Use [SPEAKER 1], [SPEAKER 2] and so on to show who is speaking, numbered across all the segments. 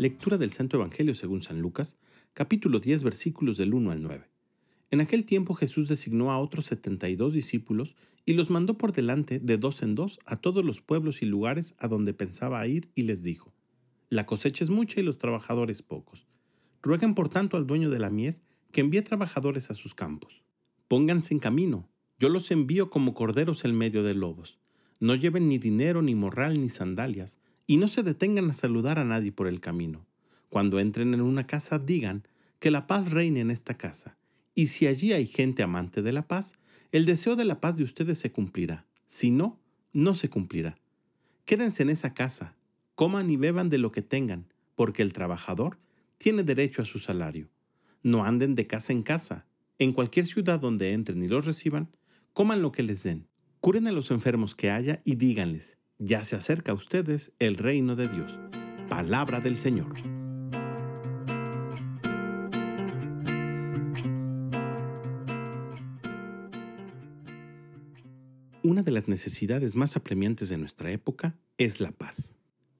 [SPEAKER 1] Lectura del Santo Evangelio según San Lucas, capítulo 10, versículos del 1 al 9. En aquel tiempo Jesús designó a otros setenta y dos discípulos y los mandó por delante de dos en dos a todos los pueblos y lugares a donde pensaba ir y les dijo, La cosecha es mucha y los trabajadores pocos. Rueguen por tanto al dueño de la mies que envíe trabajadores a sus campos. Pónganse en camino, yo los envío como corderos en medio de lobos. No lleven ni dinero, ni morral, ni sandalias y no se detengan a saludar a nadie por el camino. Cuando entren en una casa, digan que la paz reine en esta casa. Y si allí hay gente amante de la paz, el deseo de la paz de ustedes se cumplirá. Si no, no se cumplirá. Quédense en esa casa, coman y beban de lo que tengan, porque el trabajador tiene derecho a su salario. No anden de casa en casa. En cualquier ciudad donde entren y los reciban, coman lo que les den. Curen a los enfermos que haya y díganles, ya se acerca a ustedes el reino de Dios. Palabra del Señor. Una de las necesidades más apremiantes de nuestra época es la paz.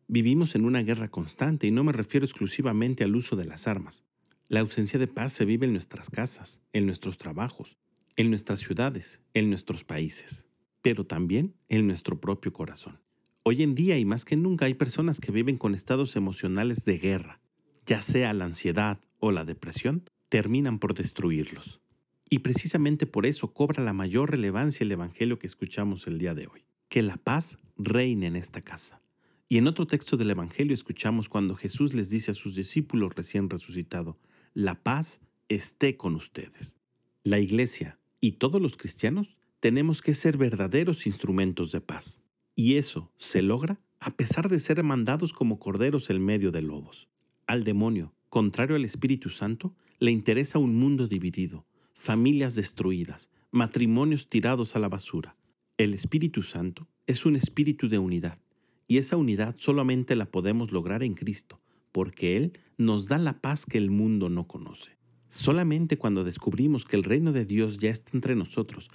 [SPEAKER 1] Vivimos en una guerra constante y no me refiero exclusivamente al uso de las armas. La ausencia de paz se vive en nuestras casas, en nuestros trabajos, en nuestras ciudades, en nuestros países, pero también en nuestro propio corazón. Hoy en día y más que nunca hay personas que viven con estados emocionales de guerra, ya sea la ansiedad o la depresión, terminan por destruirlos. Y precisamente por eso cobra la mayor relevancia el Evangelio que escuchamos el día de hoy. Que la paz reine en esta casa. Y en otro texto del Evangelio escuchamos cuando Jesús les dice a sus discípulos recién resucitado, la paz esté con ustedes. La iglesia y todos los cristianos tenemos que ser verdaderos instrumentos de paz. Y eso se logra a pesar de ser mandados como corderos en medio de lobos. Al demonio, contrario al Espíritu Santo, le interesa un mundo dividido, familias destruidas, matrimonios tirados a la basura. El Espíritu Santo es un espíritu de unidad, y esa unidad solamente la podemos lograr en Cristo, porque Él nos da la paz que el mundo no conoce. Solamente cuando descubrimos que el reino de Dios ya está entre nosotros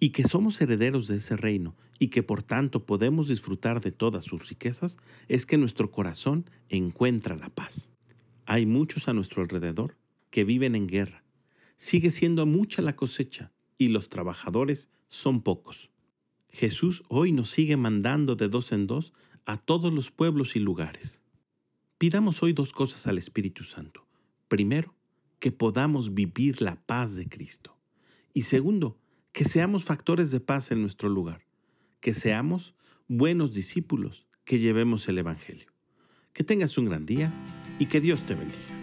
[SPEAKER 1] y que somos herederos de ese reino y que por tanto podemos disfrutar de todas sus riquezas, es que nuestro corazón encuentra la paz. Hay muchos a nuestro alrededor que viven en guerra. Sigue siendo mucha la cosecha y los trabajadores son pocos. Jesús hoy nos sigue mandando de dos en dos a todos los pueblos y lugares. Pidamos hoy dos cosas al Espíritu Santo. Primero, que podamos vivir la paz de Cristo. Y segundo, que seamos factores de paz en nuestro lugar, que seamos buenos discípulos, que llevemos el Evangelio. Que tengas un gran día y que Dios te bendiga.